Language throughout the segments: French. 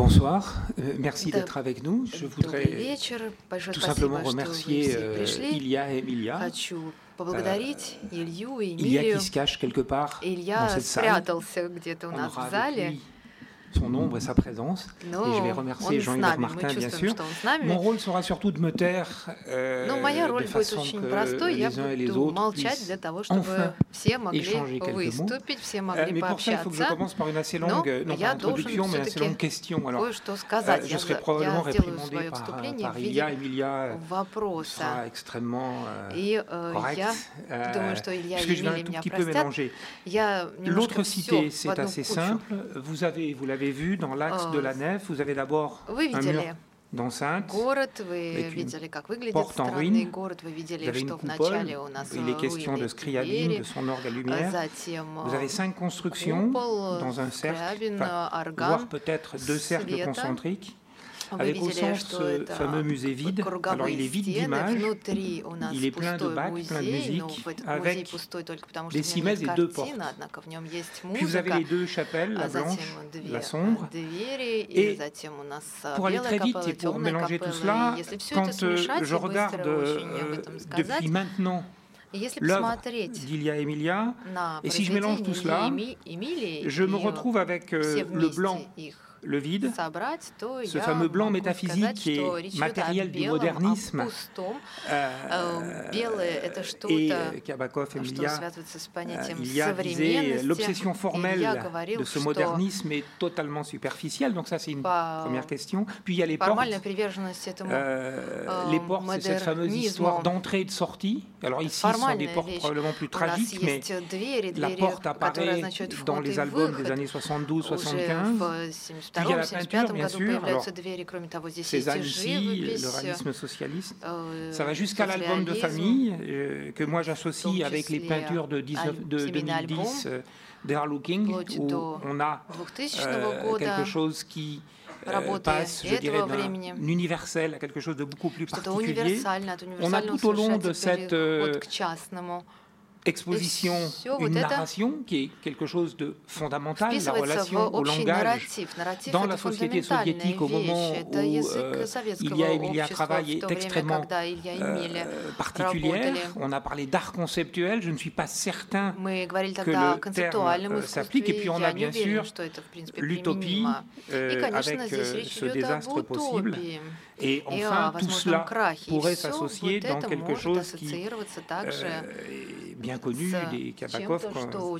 Bonsoir, euh, merci Да. d'être avec nous. Je Добрый voudrais вечер. Большое tout спасибо, simplement что вы remercier все euh, пришли. Ilia et Emilia. Хочу поблагодарить Илью и Ilia Эмилию. qui se cache quelque part dans Илья cette salle. спрятался где-то у On нас aura в avec зале. lui son ombre et sa présence. Но Et je vais он remercier с Jean-Yves нами, мы Martin, bien чувствуем, sûr. что он с нами. Mon rôle sera surtout de me taire euh, Но моя роль de будет façon очень que простой. Я les uns et les буду autres молчать puissent для того, чтобы enfin все могли échanger quelques mots. выступить, все Euh, могли mais pour ça, il faut que je пообщаться. commence par une assez Но longue, non я pas introduction, должен mais assez все-таки longue question. Alors, кое-что euh, сказать. je Я, serai за- probablement я сделаю réprimandé свое par, выступление par в Ilia. виде Emilia вопроса. sera extrêmement euh, И э, correct. я Euh, думаю, что Илья puisque и je vais un Эмилия tout меня petit peu простят. mélanger. Я немножко L'autre всё cité, в c'est одну assez кучу. simple. Vous avez, vous l'avez vu, dans l'axe de la Euh, nef, vous avez d'abord Вы un mur видели d'enceinte. город, вы avec une видели, как выглядит porte en странный ruine. город, вы Vous видели, avez une что coupole. вначале у нас Il est question de руины Scriabine, двери, de son orgue à а lumière. затем Vous avez э, cinq constructions купол, dans un cercle, Скрябин, enfin, voire орган. peut-être deux cercles света. concentriques, Вы avec au centre ce euh, fameux musée vide. Alors il est vide d'images, il est plein de bacs, plein de musique, avec des cimaises et deux portes. Puis vous avez les deux chapelles, la blanche, la sombre. Et pour aller très vite et pour mélanger tout cela, quand je euh, regarde euh, depuis maintenant l'œuvre d'Ilia Emilia, et si je mélange tout cela, je me retrouve avec le blanc le vide, ce fameux blanc métaphysique et matériel du modernisme, et Kabakov et Milia, il l'obsession formelle de ce modernisme est totalement superficielle, donc ça c'est une première question. Puis il y a les portes, э, les portes, c'est cette fameuse histoire d'entrée et de sortie. Alors ici, ce sont des portes probablement plus tragiques, mais la porte apparaît dans les albums des années 72-75 Уже в Puis il y a la peinture, 72-75 bien году sûr. появляются Alors, двери, кроме того, здесь есть Cézanne и ici, живопись, le réalisme socialiste. э, Ça va jusqu'à l'album de социализм. famille euh, que moi j'associe том avec les числе peintures de, 19 de семейный 2010 euh, d'Era Looking, вплоть où до on a 2000 euh, года quelque chose qui euh, работы passe, je dirais, этого d'un времени. universel à quelque chose de beaucoup plus что-то particulier. универсальное, от On a универсального tout au long de совершать cette, exposition, une narration qui est quelque chose de fondamental, la relation au langage dans la société soviétique au moment où euh, y a Emilia travail est extrêmement euh, euh, particulière. On a parlé d'art conceptuel, je ne suis pas certain que le terme euh, s'applique. Et puis on a bien sûr l'utopie euh, avec ce désastre possible. Et enfin, tout cela pourrait s'associer dans quelque chose qui est euh, bien connu des Kabakov, qu'on euh,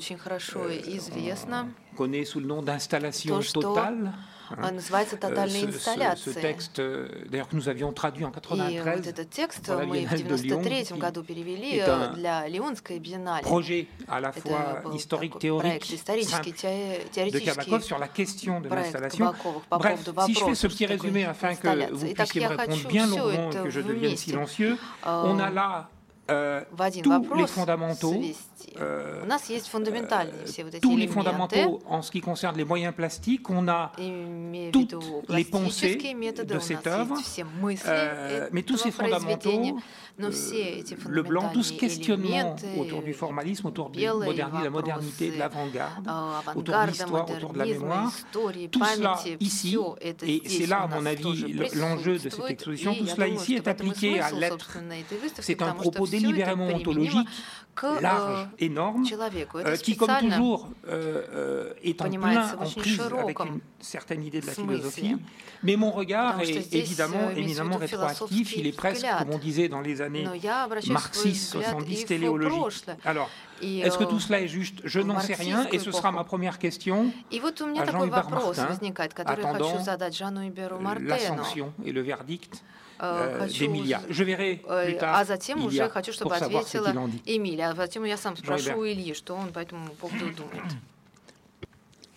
euh, connaît sous le nom d'installation totale. а, называется Euh, тотальная ce, ce- инсталляция. ce texte, euh, d'ailleurs, que nous avions traduit en И вот 93, этот текст pour la мы в Biennale de Lyon, 93 qui году перевели est э, un для Лионской биеннале. projet à la Это fois был historique, такой проект théorique, исторический, simple те- de теоретический Kabakov sur la question de проект l'installation. Кабаковых по Bref, поводу si je fais вопроса, ce что petit такое résumé afin que инсталляция. vous Итак, puissiez я me répondre хочу bien все longuement et это que je devienne вместе silencieux, э, on a là Euh, euh, euh, tous les fondamentaux, tous les fondamentaux en ce qui concerne les moyens plastiques, on a toutes les pensées de cette œuvre, mais tous ces fondamentaux, le blanc, tout ce questionnement autour du formalisme, autour de la modernité, de l'avant-garde, autour de l'histoire, autour de la mémoire, tout cela ici, et c'est là, à mon avis, l'enjeu de cette exposition, tout cela ici est appliqué à l'être. C'est un propos délibérément ontologique large, énorme, euh, qui, comme toujours, euh, euh, est en plein en prise avec une certaine idée de la philosophie. Mais mon regard est évidemment éminemment rétroactif. Il est presque, comme on disait dans les années marxistes 70, téléologique. Alors, est-ce que tout cela est juste Je n'en sais rien, et ce sera ma première question à Jean-Hubert Martin, attendant la sanction et le verdict. Э, euh, хочу d'Emilia. уз- Je verrai э, plus tard А затем Ilia, уже хочу, чтобы pour savoir ce ответила qu'il en dit. Эмилия. А затем я сам Jean-Hubert. спрошу у Ильи, что он по этому поводу думает.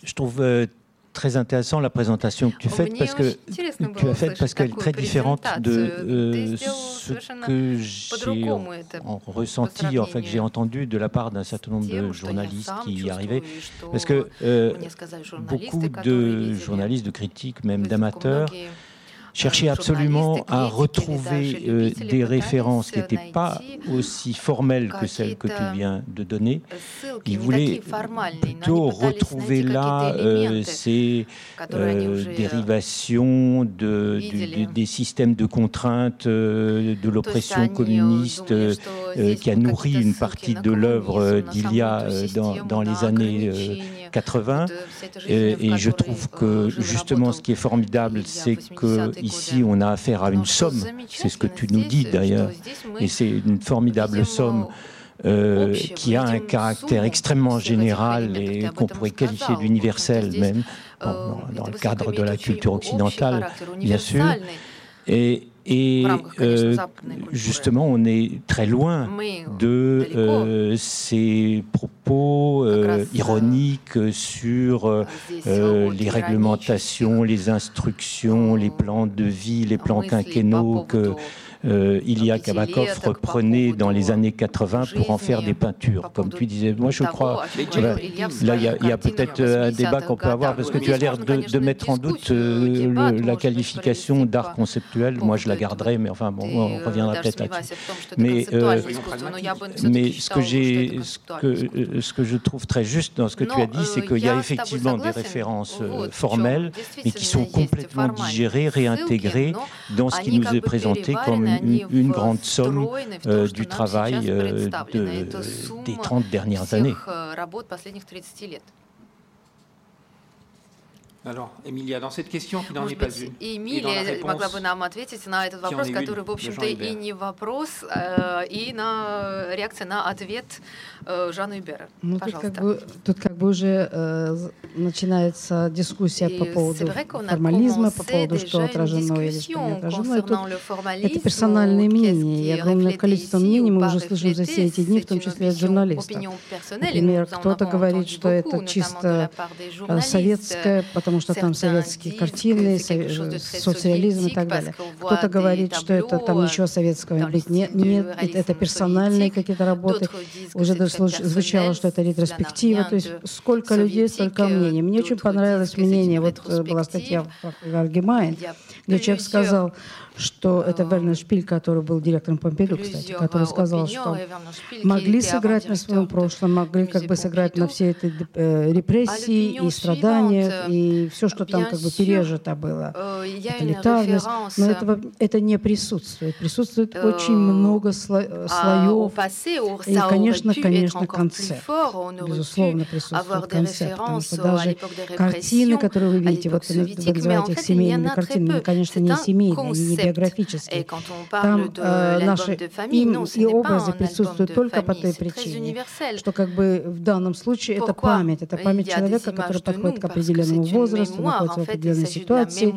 Je trouve euh, très intéressant la présentation que tu fais Мне parce que очень интересно tu было as faite parce услышать qu'elle est такую très différente de презентацию. euh, Ты сделал ce совершенно que j'ai по-другому это. en ressenti, en fait, que j'ai entendu de la part d'un certain nombre de тем, что я journalistes сам qui y чувствую, arrivaient. и что Parce que euh, мне сказали beaucoup журналисты, которые de видели journalistes, de critiques, même выставку, d'amateurs, cherchait absolument à retrouver euh, des références qui n'étaient pas aussi formelles que celles que tu viens de donner. Il voulait plutôt retrouver là euh, ces euh, dérivations de, des systèmes de contraintes, de l'oppression communiste qui a nourri une partie de l'œuvre d'Ilia dans les années. 80. Et, et, je trouve que justement ce qui est formidable, c'est que ici on a affaire à une somme. C'est ce que tu nous dis d'ailleurs, et c'est une formidable somme. Euh, qui a un caractère extrêmement général et qu'on pourrait qualifier d'universel même, bon, dans le cadre de la culture occidentale, bien sûr. Et, et euh, justement, on est très loin de euh, ces propos euh, ironiques sur euh, les réglementations, les instructions, les plans de vie, les plans quinquennaux que euh, Ilya Kabakov reprenait dans les années 80 pour en faire des peintures, comme tu disais. Moi, je crois. là, il y a, peut-être un débat qu'on peut avoir parce que tu as l'air de, mettre en doute euh, la qualification d'art conceptuel. Moi, je la garderai, mais enfin, bon, on reviendra peut-être là-dessus. Mais, euh, mais ce que j'ai, ce que, ce que je trouve très juste dans ce que tu as dit, c'est qu'il y a effectivement des références formelles, mais qui sont complètement digérées, réintégrées dans ce qui nous est présenté comme une, une grande somme euh, du travail euh, de, des 30 dernières années. Alors, Эмилия, dans cette question qui n'en est pas une, Эмилия могла бы нам ответить на этот вопрос, который, в общем-то, и не вопрос, и на реакция на ответ Жанну Ибера. Ну, тут как, бы, тут как бы уже э, начинается дискуссия по поводу формализма, по поводу, что отражено или что не отражено. тут это персональные мнения. И огромное количество мнений мы уже слышим за все эти дни, в том числе от журналистов. Например, кто-то говорит, что это чисто советское, потому потому что там советские картины, социализм и так далее. Кто-то говорит, что это там ничего советского быть нет, нет это персональные какие-то работы. Уже звучало, что это ретроспектива. То есть сколько людей, столько мнений. Мне очень понравилось мнение, вот э, была статья в Аргемайн, где человек сказал, что это Вернер Шпиль, который был директором Помпиду, кстати, который сказал, что могли сыграть на своем прошлом, могли как бы сыграть на все эти э, репрессии и страдания, и все, что там как бы пережито было, э, тоталитарность, но этого, это не присутствует. Присутствует э, очень много а слоев, и, конечно, конечно, концерт. Безусловно, присутствует концерт, потому что даже картины, которые вы видите, вот вы называете их семейными картинами, конечно, не семейные, они биографические. Там э, наши им и образы присутствуют только по той причине, что как бы в данном случае это память, это память человека, который подходит к определенному возрасту, находится в определенной ситуации,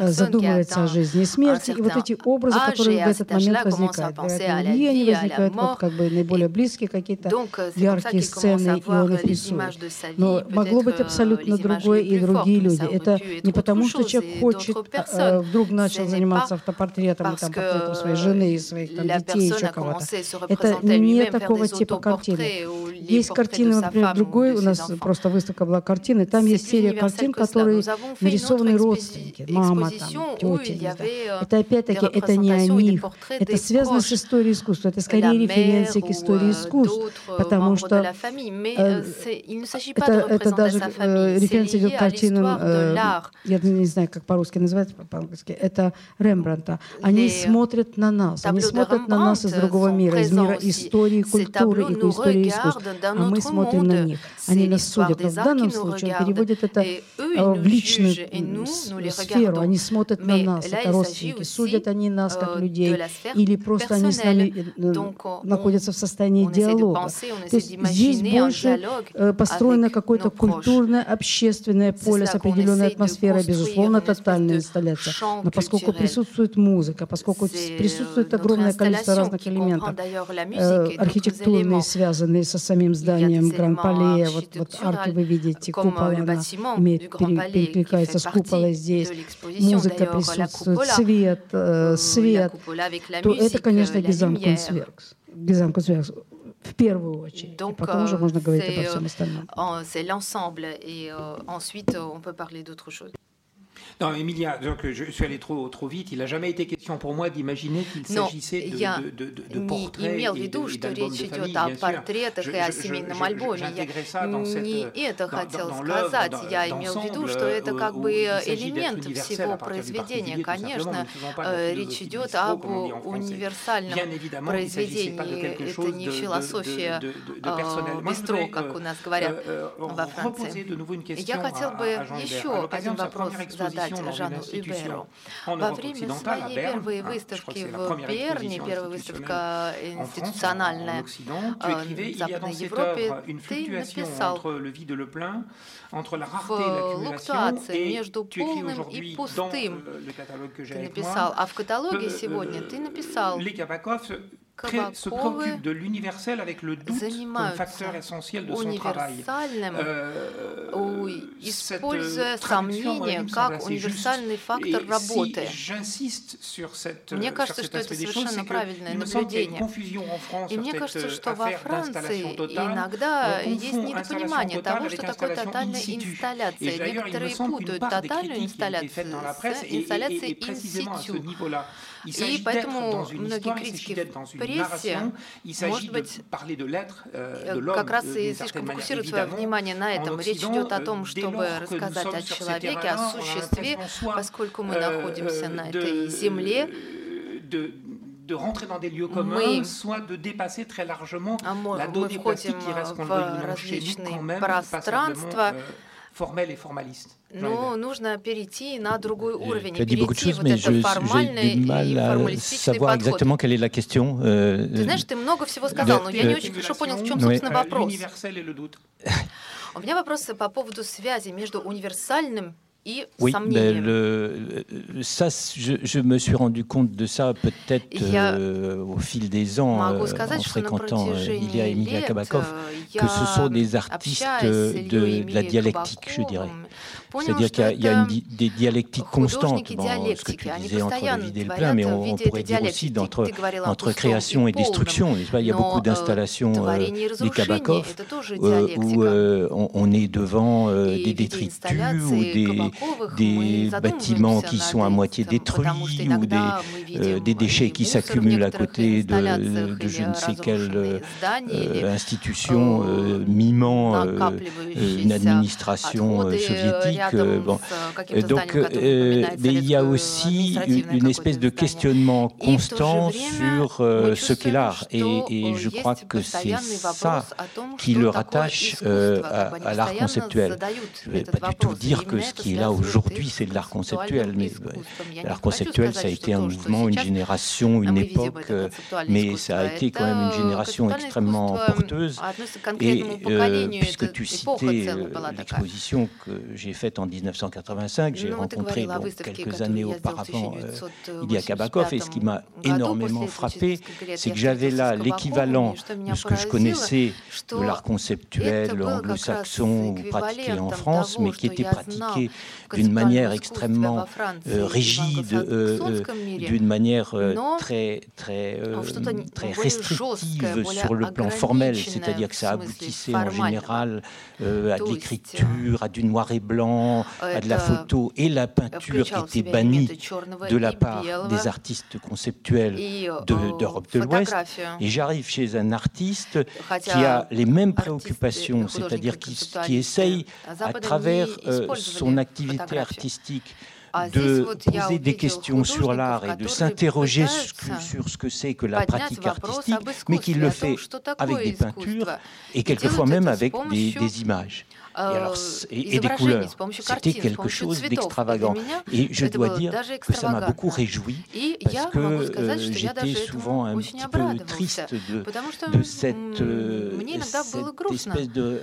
задумывается о жизни и смерти, и вот эти образы, которые в этот момент возникают, и они возникают вот как бы наиболее близкие какие-то euh, яркие сцены, и он их рисует. Но могло быть абсолютно другое и другие люди. Это не потому, что человек хочет, э, вдруг начал заниматься с автопортретом, и там портретом своей жены и своих там, детей, еще кого-то. Это не такого типа картины. Есть картины, например, другой, у нас просто выставка была картины, там есть серия картин, которые нарисованы родственники, мама, там, тети. Да. Euh, это опять-таки, это не о них, это связано с историей искусства, это скорее референция к истории euh, искусств, потому что э, euh, это, это даже референция идет к картинам, я не знаю, как по-русски называется, по-английски, это Рембранта. Они смотрят на нас, они смотрят на нас из другого мира, из мира истории, культуры и истории искусства а мы смотрим на них. Они нас судят. Но в данном случае он переводит это в личную сферу. Они смотрят на нас, это родственники. Судят они нас как людей или просто они с нами находятся в состоянии диалога. То есть здесь больше э, построено какое-то культурное, общественное поле с определенной атмосферой, безусловно, тотальная инсталляция. Но поскольку присутствует музыка, поскольку присутствует огромное количество разных элементов, э, архитектурные, связанные со самим зданием Гран-Пале, вот, вот арки вы видите, купол, она имеет, перекликается с купола здесь, музыка присутствует, свет, э, свет, то это, конечно, Гизамкунсверкс. Гизамкунсверкс в первую очередь. Donc, потом уже можно говорить обо всем остальном. C'est l'ensemble. Et euh, ensuite on peut parler d'autre chose. Non, Emilia, je suis allé trop, trop vite. Il n'a jamais été question pour moi d'imaginer qu'il s'agissait de, de, de, de портрет имел в виду, что речь портретах и о семейном альбоме. Я не это хотел сказать. Я имел в виду, что это как бы элемент всего произведения. Конечно, речь идет об универсальном произведении. Это не философия бистро, как у нас говорят во Франции. Я хотел бы еще один вопрос задать писать Жану Юберу. Во время своей первой выставки в Берне, первая выставка э, институциональная э, в Западной Европе, ты написал флуктуация между полным и пустым. Ты написал, а в каталоге сегодня ты написал se préoccupe de l'universel avec le doute comme facteur essentiel de son travail. Euh, cette универсальный фактор работы. Si мне кажется, что это совершенно правильное наблюдение. И мне кажется, что во Франции иногда есть недопонимание того, что такое тотальная инсталляция. Некоторые путают тотальную инсталляцию с инсталляцией институт. И поэтому многие критики в прессе, может быть, euh, э, как раз euh, и слишком фокусируют свое внимание на этом. Речь идет о euh, том, чтобы рассказать о человеке, о существе, поскольку мы находимся на этой земле, de rentrer dans des lieux communs, мы, soit de dépasser très largement а la donnée plastique qui reste, э, qu'on le veuille ou non, chez nous, quand même, formel et formaliste. Но ну, нужно перейти на другой уровень, et перейти вот этот формальный и формалистичный подход. Ты знаешь, ты много всего сказал, но я не очень хорошо понял, в чем, собственно, вопрос. У меня вопросы по поводу связи между универсальным Oui, mais ben, le, ça, je, je, me suis rendu compte de ça peut-être euh, au fil des ans euh, en fréquentant euh, Ilya et Emilia Kabakov, que ce sont des artistes de, la dialectique, je dirais. C'est-à-dire qu'il y a, une des dialectiques constantes. Bon, ce que tu disais entre le vide et le plein, mais on, pourrait dire aussi entre création et destruction. Il y a beaucoup d'installations euh, des Kabakov euh, où euh, on, est devant des détritus ou des, bâtiments qui sont à moitié détruits ou des, déchets qui s'accumulent à côté de, de, je ne sais quelle institution mimant une administration soviétique. Donc, euh, euh, mais il y a aussi une espèce de questionnement constant sur euh, ce qu'est l'art. Et, je crois que c'est ça qui le rattache à, à l'art conceptuel. Je ne vais pas du tout dire que ce qui est là aujourd'hui, c'est de l'art conceptuel, mais l'art conceptuel, ça a été un mouvement, une génération, une époque, mais ça a été quand même une génération extrêmement porteuse. Et puisque tu citais l'exposition que j'ai faite en 1985. J'ai rencontré quelques années auparavant euh, Ilya Kabakov. Et ce qui m'a énormément frappé, c'est que j'avais là l'équivalent de ce que je connaissais de l'art conceptuel anglo-saxon pratiqué en France, mais qui était pratiqué euh, euh, euh, d'une manière extrêmement rigide, d'une manière très, très, très restrictive sur le plan formel. C'est-à-dire que ça aboutissait en général à de l'écriture, à du noir et blanc à de la photo et la peinture qui étaient bannies de la part des artistes conceptuels d'Europe de, l'Ouest. Et j'arrive chez un artiste qui a les mêmes préoccupations, c'est-à-dire qui, essaye, à travers euh, son activité artistique, de poser des questions sur l'art et de s'interroger sur ce que c'est que la pratique artistique, mais qu'il le fait avec des peintures et quelquefois même avec des images et, des couleurs. C'était quelque chose d'extravagant. Et je dois dire que ça m'a beaucoup réjoui parce que j'étais souvent un petit peu triste de, cette euh, espèce de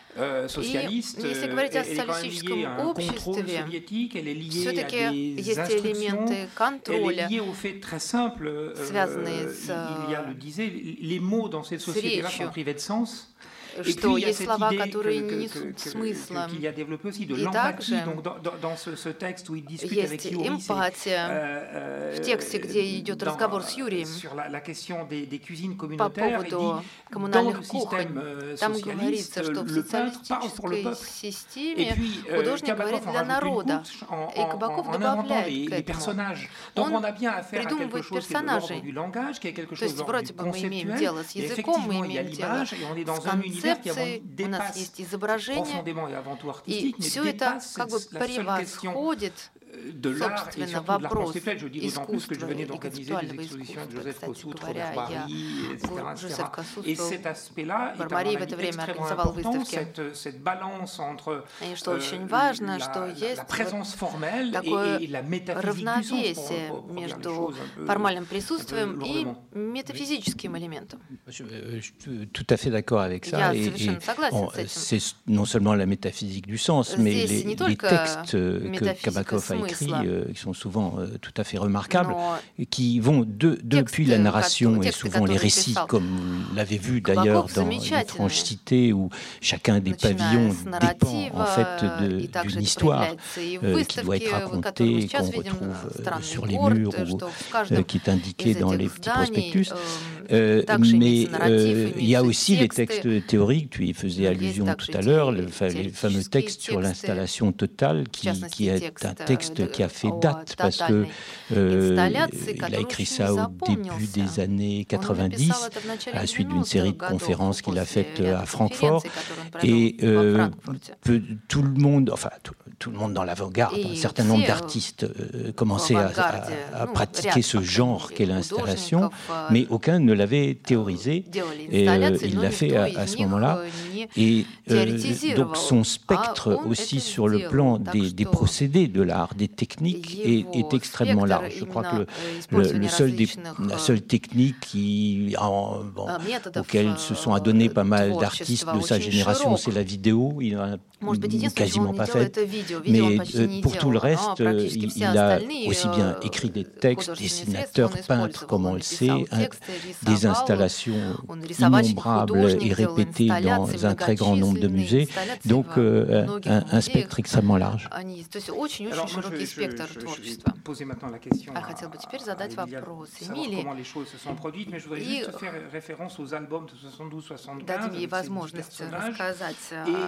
социалист, если говорить о социалистическом обществе, все-таки есть элементы контроля, связанные с, с речью Что есть слова, которые не несут смысла. И также есть эмпатия в тексте, где идет разговор с Юрием по поводу коммунальных кухонь. Там говорится, что в социалистической системе художник говорит для народа, и Кабаков добавляет к этому. Он придумывает персонажей. То есть вроде бы мы имеем дело с языком, мы имеем дело с концепцией, концепции, у нас есть изображение, и все это как бы превосходит de l'art et surtout de l'art conceptuel. Je dis d'autant plus que je venais d'organiser des expositions de Joseph Kossuth, Robert Barry, etc. Et cet aspect-là est à mon avis extrêmement important, cette, cette balance entre важно, la, la présence formelle et, et la métaphysique du sens, между формальным присутствием и метафизическим элементом. Je suis tout à fait d'accord avec ça. Et, c'est non seulement la métaphysique du sens, mais les, les textes que Kabakov a écrits, euh, qui sont souvent euh, tout à fait remarquables, et qui vont de, depuis la narration et souvent les récits, comme vous l'avez vu d'ailleurs dans Les Franches Cités, où chacun des pavillons dépend en fait d'une histoire euh, qui doit être racontée, qu'on retrouve sur les murs ou qui est indiquée dans les petits prospectus. mais il y a aussi les textes théoriques, tu y faisais allusion tout à l'heure, le, les fameux textes sur l'installation totale, qui, qui est un texte qui a fait date parce que euh, il a écrit ça au début des années 90, à la suite d'une série de conférences qu'il a faites à Francfort. Et euh, tout le monde, enfin tout, tout le monde dans l'avant-garde, un certain nombre d'artistes euh, commençaient à, à, à pratiquer ce genre qu'est l'installation, mais aucun ne l'avait théorisé. Et euh, il l'a fait à, à ce moment-là. Et euh, donc son spectre aussi sur le plan des, des procédés de l'art, des techniques, est, est, extrêmement large. Je crois que le, le, seul des, la seule technique qui, en, bon, auquel se sont adonnés pas mal d'artistes de sa génération, c'est la vidéo. Il en a quasiment pas fait Mais pour tout le reste, il, il a aussi bien écrit des textes, dessinateur, peintre, comme on le sait, un, des installations innombrables et répétées dans un très grand nombre de musées. Donc un, un, spectre extrêmement large. Alors, moi, je, je, je, je poser maintenant la question à, à, comment les choses se sont produites, mais je voudrais juste faire référence aux albums de 72-75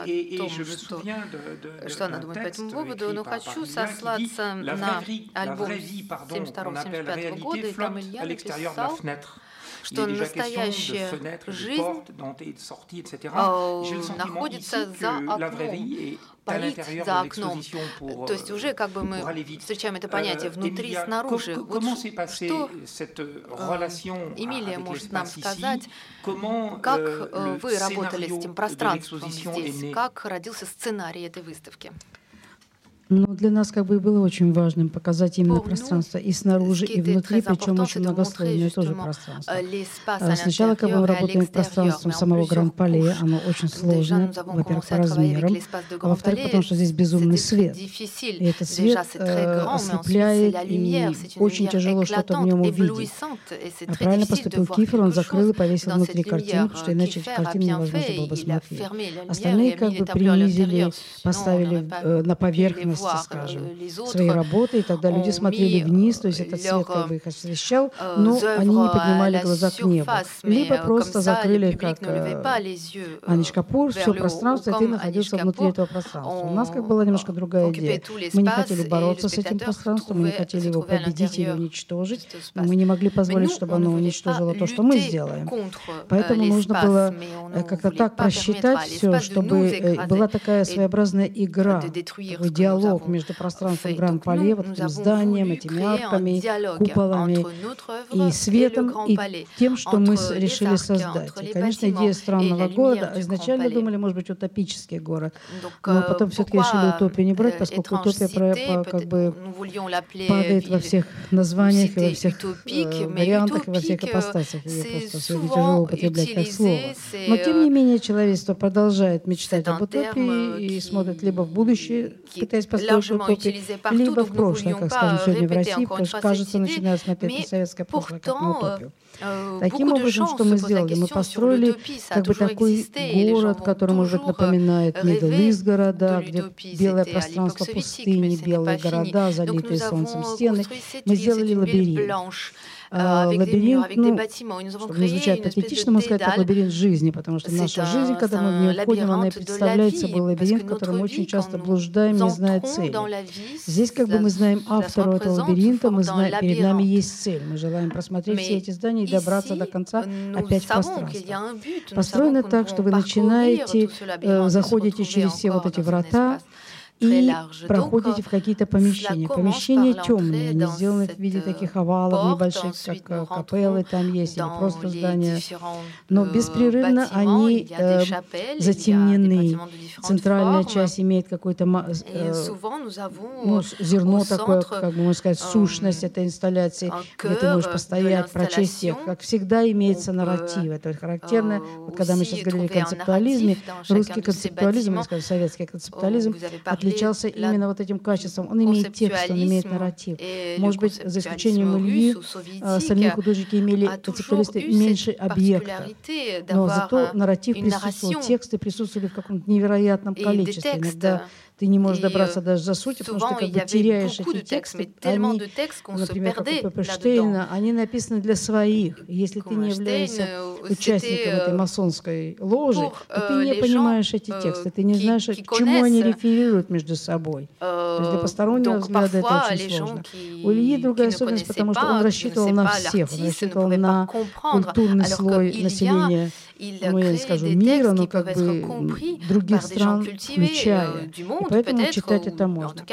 et, et, et je me souviens de, de, что она думает по этому поводу, но хочу сослаться на альбом 72-75 года, и там Илья написал, что настоящая жизнь находится за окном, парит за окном. То есть уже как бы мы встречаем это понятие внутри, снаружи. Вот что Эмилия может нам сказать, как вы работали с этим пространством здесь, как родился сценарий этой выставки? Но для нас как бы было очень важным показать именно пространство и снаружи, и внутри, причем очень многослойное тоже пространство. А сначала, как бы мы работаем с пространством самого Гранд-Пале, оно очень сложное, во-первых, по размерам, а во-вторых, потому что здесь безумный свет. И этот свет э, ослепляет, и очень тяжело что-то в нем увидеть. А правильно поступил Кифер, он закрыл и повесил внутри картину, потому что иначе картину невозможно было бы смотреть. Остальные как бы принизили, поставили э, на поверхность области, скажем, своей работы, и тогда люди смотрели вниз, то есть этот свет как бы их освещал, но они не поднимали глаза к небу. Либо просто закрыли, как Анич Капур, все пространство, и ты находился внутри этого пространства. У нас как была немножко другая идея. Мы не хотели бороться с этим пространством, мы не хотели его победить или уничтожить, мы не могли позволить, чтобы оно уничтожило то, что мы сделаем. Поэтому нужно было как-то так просчитать все, чтобы была такая своеобразная игра, диалог диалог между пространством Гран-Пале, вот этим зданием, этими арками, куполами и светом, и тем, что мы решили создать. И, конечно, идея странного города, изначально думали, может быть, утопический город, но euh, потом все-таки решили утопию не брать, поскольку утопия про, как бы падает во всех названиях и во всех э, вариантах и во всех ипостасях. Ее просто сегодня тяжело употреблять как слово. Но, тем не менее, человечество продолжает мечтать об утопии и смотрит либо в будущее, пытаясь построить утопию, либо в прошлое, как, скажем, сегодня в России, потому что, кажется, начинают смотреть на советское прошлое как на утопию. Э, Таким образом, что мы сделали? Мы построили как бы такой город, который, может быть, напоминает Мидл-Ист города, где белое пространство пустыни, белые города, залитые солнцем стены. Мы сделали лабиринт. А, лабиринт, ну, чтобы не звучать патетично, можно сказать, как лабиринт жизни, потому что наша жизнь, когда мы в нее входим, она представляет собой лабиринт, в котором мы очень часто блуждаем, не зная цели. Здесь как бы мы знаем автору этого лабиринта, мы знаем, перед нами есть цель. Мы желаем просмотреть все эти здания и добраться до конца опять в пространство. Построено так, что вы начинаете, э, заходите через все вот эти врата, и проходите в какие-то помещения. Помещения темные, они сделаны в виде таких овалов небольших, как э, капеллы там есть, или просто здания. Но беспрерывно они э, затемнены. Центральная часть имеет какое-то э, ну, зерно такое, как бы можно сказать, сущность этой инсталляции, где ты можешь постоять, прочесть текст. Как всегда имеется euh, нарратив. Это характерно. Вот когда мы сейчас говорили о концептуализме, русский концептуализм, мы скажем, советский концептуализм отличался именно вот этим качеством. Он имеет текст, он имеет нарратив. Может быть, за исключением Ильи, а, остальные художники имели, концептуалисты, меньше объекта. Но зато нарратив присутствовал, тексты присутствовали в каком-то невероятном количестве. Иногда ты не можешь добраться euh, даже до сути, потому что ты как бы теряешь эти тексты. Они, например, как у Пепперштейна, они написаны для своих. Если ты не являешься euh, участником этой масонской ложи, ты не euh, понимаешь эти тексты, ты не знаешь, к чему они реферируют между собой. То есть для постороннего взгляда это очень сложно. У Ильи другая особенность, потому что он рассчитывал на всех, он рассчитывал на культурный слой населения ну, я не скажу мира, но как бы других стран включая. И поэтому читать это можно.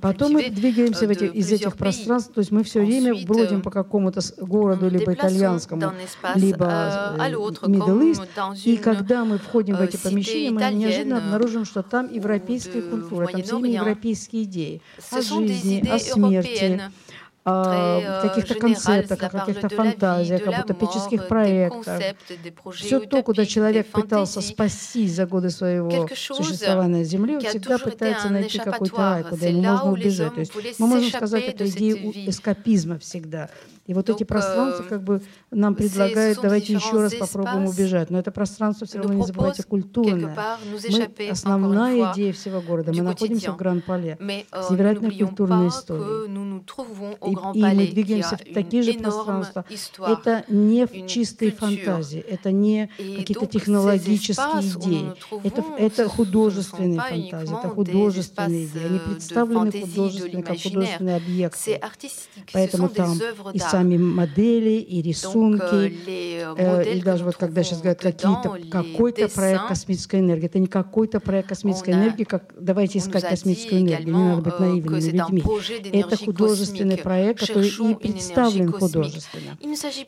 Потом мы двигаемся в эти, из этих пространств, то есть мы все время бродим по какому-то городу, либо итальянскому, либо Middle East, и когда мы входим в эти помещения, мы неожиданно обнаружим, что там европейская культура, там все европейские идеи о жизни, о смерти, о э, каких-то концептах, о каких-то фантазиях, об утопических проектах. Все то, куда человек пытался спастись за годы своего существования на Земле, он всегда пытается найти какой-то рай, куда ему можно убежать. То есть мы можем сказать, это идея эскапизма всегда. И вот эти пространства как бы нам предлагают, давайте еще раз попробуем убежать. Но это пространство все равно, не забывайте, культурное. Мы, основная идея всего города. Мы находимся в Гран-Пале с невероятной культурной историей. И, мы двигаемся в такие же пространства. Это не в чистой фантазии, это не какие-то технологические идеи. Это, это художественные фантазии, это художественные идеи. Они представлены художественно, как художественные объекты. Поэтому там и сами модели, и рисунки, э, э и даже вот когда сейчас говорят какие-то, какой-то проект космической энергии, это не какой-то проект космической энергии, как давайте искать космическую энергию, не надо быть euh, наивными людьми. Это художественный проект, который и представлен художественно.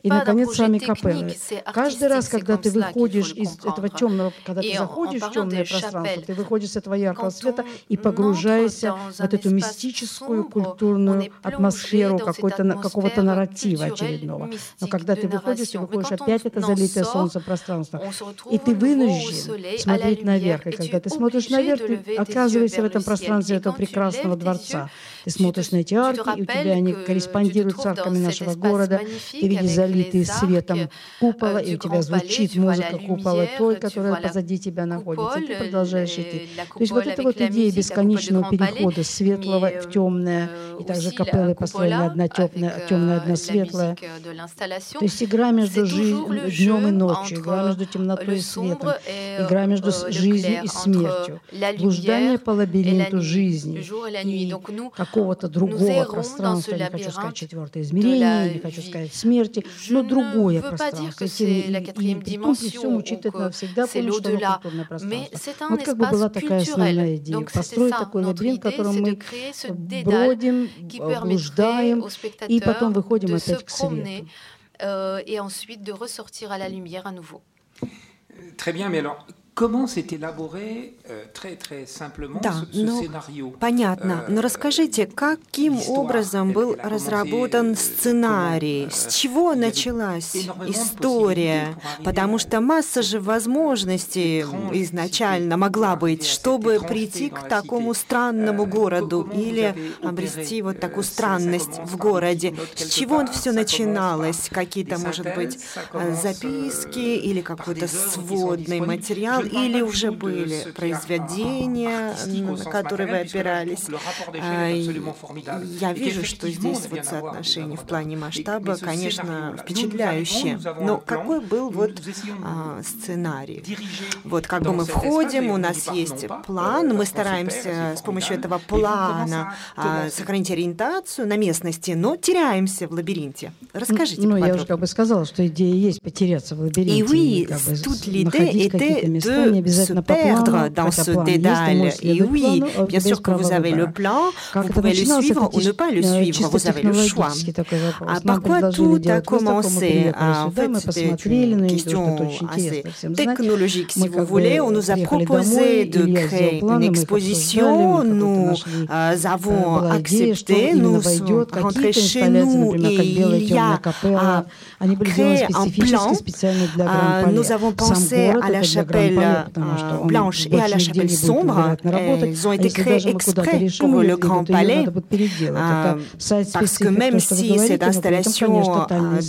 И, наконец, сами капеллы. Каждый раз, когда ты выходишь из этого темного, когда ты заходишь в темное пространство, ты выходишь с этого яркого света и погружаешься в эту мистическую культурную атмосферу какого-то нарратива нарратива очередного. Но когда ты выходишь, ты выходишь опять это залитое солнце пространство, и ты вынужден смотреть наверх. И когда ты смотришь наверх, ты оказываешься в этом пространстве этого прекрасного дворца. Ты смотришь на эти арки, и у тебя они корреспондируют с арками нашего города. Ты видишь залитые светом купола, и у тебя звучит музыка купола той, которая позади тебя находится. И ты продолжаешь идти. То есть вот эта вот идея бесконечного перехода светлого в темное, и также капеллы построены одна темная, темная, одна светлая, светлое. То есть игра между днем и ночью, игра между темнотой и светом, игра между жизнью и смертью, блуждание по лабиринту жизни. и какого-то другого пространства, не хочу сказать четвертое измерение, не хочу сказать смерти, но другое пространство. И при всем учитывать надо всегда помнить, что оно культурное пространство. Вот как бы была такая основная идея, построить такой лабиринт, в котором мы бродим, блуждаем, и потом выходим de se promener euh, et ensuite de ressortir à la lumière à nouveau. Très bien, mais alors Comment élaboré euh, très, très simplement да, ce, ну, scénario? Понятно. Но расскажите, каким образом был разработан сценарий? С чего началась история? Потому что масса же возможностей изначально могла быть, чтобы прийти к такому странному городу или обрести вот такую странность в городе. С чего все начиналось? Какие-то, может быть, записки или какой-то сводный материал? Или уже были произведения, на которые вы опирались. А, я вижу, что здесь вот соотношение в плане масштаба, конечно, впечатляющее. Но какой был вот а, сценарий? Вот как бы мы входим, у нас есть план, мы стараемся с помощью этого плана а, сохранить ориентацию на местности, но теряемся в лабиринте. Расскажите Ну, я уже как бы сказала, что идея есть потеряться в лабиринте. И oui, как бы, toute l'idée se perdre dans ce dédale. Et oui, bien sûr que vous avez le plan, vous pouvez le suivre ou ne pas le suivre, vous avez le choix. А par quoi tout a commencé En fait, c'était une question assez technologique, si vous voulez. On nous a proposé de créer une exposition, nous avons accepté, nous sommes rentrés chez nous et il y a créé un plan. Nous avons pensé à la chapelle blanche et à la chapelle sombre. Ils ont été créés exprès pour le Grand Palais, parce que même si cette installation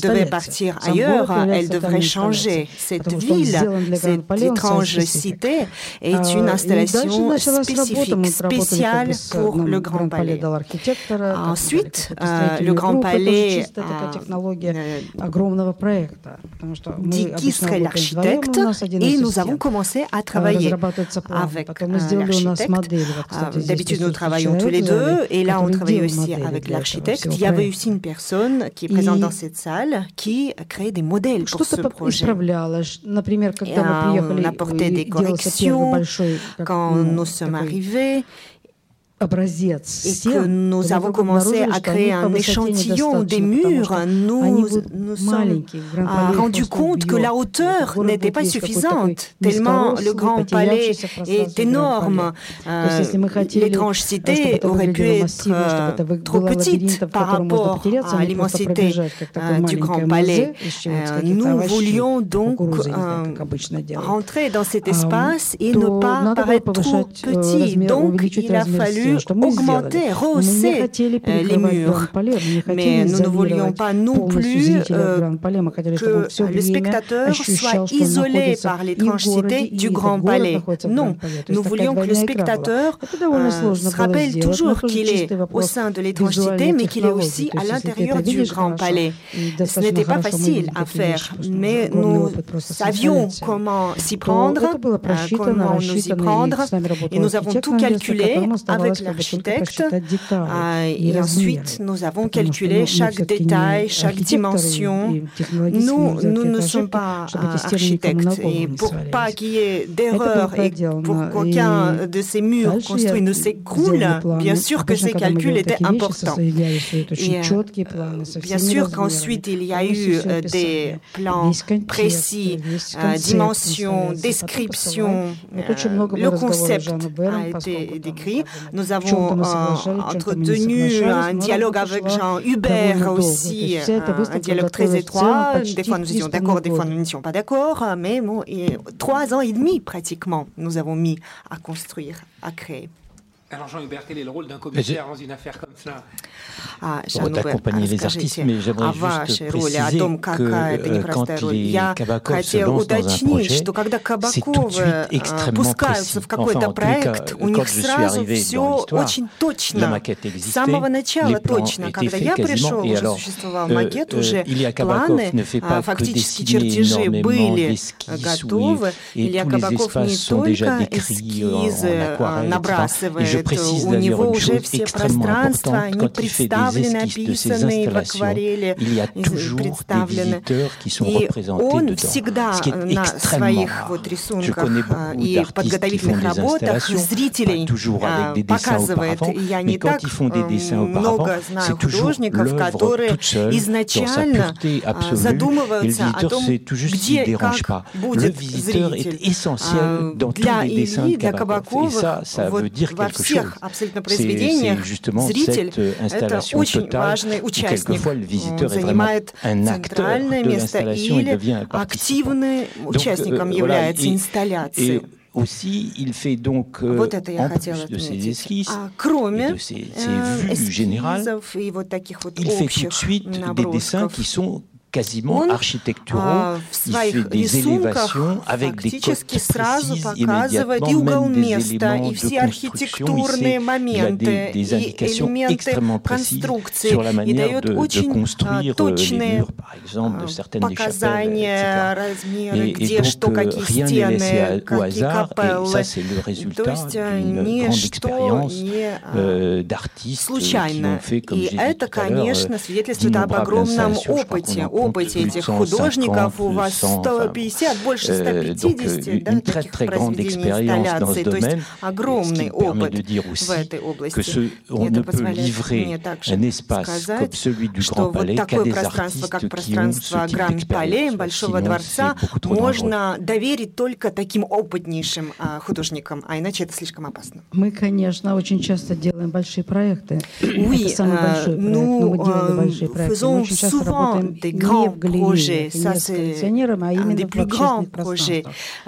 devait partir ailleurs, elle devrait changer. Cette ville, cette étrange cité, est une installation spécifique, spéciale pour le Grand Palais. Ensuite, le Grand Palais dit qui serait l'architecte et nous avons commencé à travailler avec l'architecte. D'habitude, nous travaillons tous les deux, et là, on travaille aussi avec l'architecte. Il y avait aussi une personne qui est présente dans cette salle qui crée des modèles pour ce projet. Et on apportait des corrections quand nous sommes arrivés et que nous avons commencé à créer un échantillon des murs, nous nous sommes rendus compte que la hauteur n'était pas suffisante, tellement le Grand Palais est énorme. L'étrange cité aurait pu être trop petite par rapport à l'immensité du Grand Palais. Nous voulions donc rentrer dans cet espace et ne pas paraître trop petit. Donc, il a fallu augmenter, rehausser les murs. Mais nous ne voulions pas non plus que le spectateur soit isolé par l'étrangeté du Grand Palais. Non, nous voulions que le spectateur se rappelle toujours qu'il est au sein de l'étrangeté, mais qu'il est aussi à l'intérieur du Grand Palais. Ce n'était pas facile à faire, mais nous savions comment s'y prendre, comment nous y prendre, et nous avons tout calculé avec l'architecte. Ah, et ensuite, nous avons calculé chaque détail, chaque dimension. Nous, nous ne sommes pas architectes. Et pour pas qu'il y ait d'erreur et pour qu'aucun de ces murs construits ne s'écroule, bien sûr que ces calculs étaient importants. Et, bien sûr qu'ensuite, il y a eu des plans précis, dimensions, descriptions. le concept a été décrit. Nous avons entretenu un dialogue avec Jean Hubert aussi, un, dialogue très étroit. Des fois nous étions d'accord, des fois nous n'étions pas d'accord, mais bon, et trois ans et demi pratiquement nous avons mis à construire, à créer. Alors Jean-Hubert, est le rôle d'un commissaire dans une affaire comme ça вот, accompagner les artistes, mais j'aimerais juste préciser о том, какая que, это непростая роль. Я хотел уточнить, что когда Кабаковы пускаются в какой-то enfin, проект, у них сразу все очень точно, с самого начала точно. Когда я пришел, уже существовал макет, уже планы, фактически чертежи были готовы. Илья Кабаков не только эскизы набрасывает, je précise d'ailleurs une chose extrêmement importante, quand il fait des esquisses de ces installations, il y a toujours des visiteurs qui sont représentés dedans, ce qui est extrêmement rare. Je connais beaucoup d'artistes qui font des installations, pas toujours avec des dessins auparavant, mais quand ils font des dessins auparavant, c'est toujours l'œuvre toute seule, dans sa pureté absolue, et le visiteur, c'est tout juste qu'il ne dérange pas. Le visiteur est essentiel dans tous les dessins de Kabakov, et ça, ça veut dire quelque chose. всех абсолютно произведениях. зритель – это очень важный участник. Он занимает центральное место или активным участником является инсталляции. Aussi, il fait donc, вот это я хотела de а, кроме et de ces, ces э, vues и вот таких вот il fait quasiment architecturaux. А, Il fait des élévations avec des coques сразу показывает и угол места, и все архитектурные моменты, des, des и элементы конструкции, и дает de, очень а, de точные murs, exemple, а, показания размера, где et что, какие стены, какие капеллы. То есть э, ничто не случайно. И это, конечно, свидетельствует об огромном опыте, опыте этих художников, у вас 150, больше 150 да, таких произведений инсталляций, то есть огромный опыт в этой области. Это позволяет мне также сказать, что вот такое пространство, как пространство Гранд-Пале, Большого дворца, можно доверить только таким опытнейшим художникам, а иначе это слишком опасно. Мы, конечно, очень часто делаем большие проекты. Oui, это самый большой проект, но мы делали большие проекты. Мы очень часто работаем grands projets. Ça, c'est un des plus grands projets.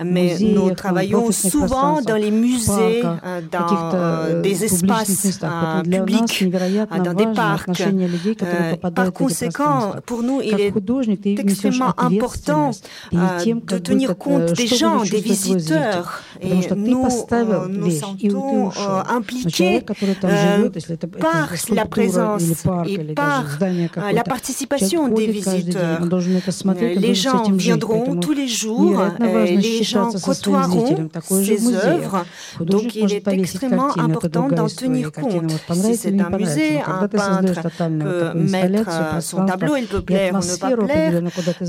Mais nous travaillons souvent dans les musées, dans des espaces publics, dans des parcs. Par conséquent, pour nous, il est extrêmement important de tenir compte des gens, des visiteurs. Et nous nous sentons impliqués par la présence et par la participation des visiteurs. Les gens viendront tous les jours, les gens côtoieront ces œuvres, donc il est extrêmement important d'en tenir compte. Si c'est un musée, un peintre peut mettre son tableau, il peut plaire ou ne pas plaire,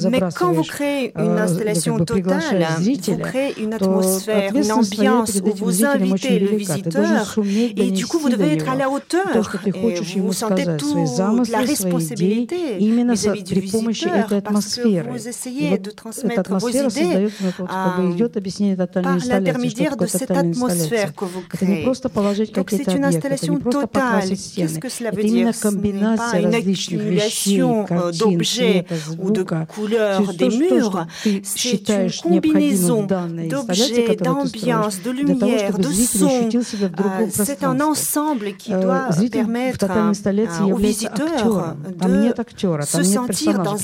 mais quand vous créez une installation totale, vous créez une atmosphère, une ambiance où vous invitez le visiteur, et du coup vous devez être à la hauteur, et vous sentez toute la responsabilité vis-à-vis du visiteur, peur parce que vous essayez de transmettre vos idées euh, par l'intermédiaire de cette atmosphère que vous créez. Donc c'est une installation totale. Qu'est-ce que cela veut dire? Ce n'est pas une accumulation euh, d'objets ou de couleurs des murs, c'est une combinaison d'objets, d'ambiance, de lumière, de son. Euh, c'est un ensemble qui doit permettre euh, aux visiteurs de se sentir dans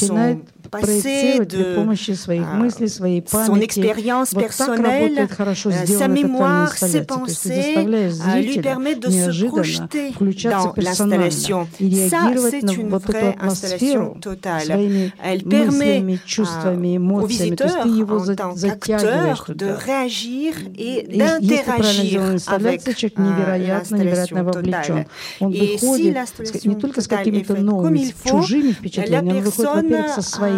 начинает проектировать при помощи своих мыслей, своей памяти. Вот так работает хорошо сделанная тотальная инсталляция. То есть ты заставляешь зрителя неожиданно включаться персонально и реагировать на вот эту атмосферу своими мыслями, чувствами, эмоциями. То есть ты его затягиваешь туда. И если правильно сделана инсталляция, человек невероятно, невероятно вовлечен. Он выходит не только с какими-то новыми, чужими впечатлениями, он выходит, во-первых, со своими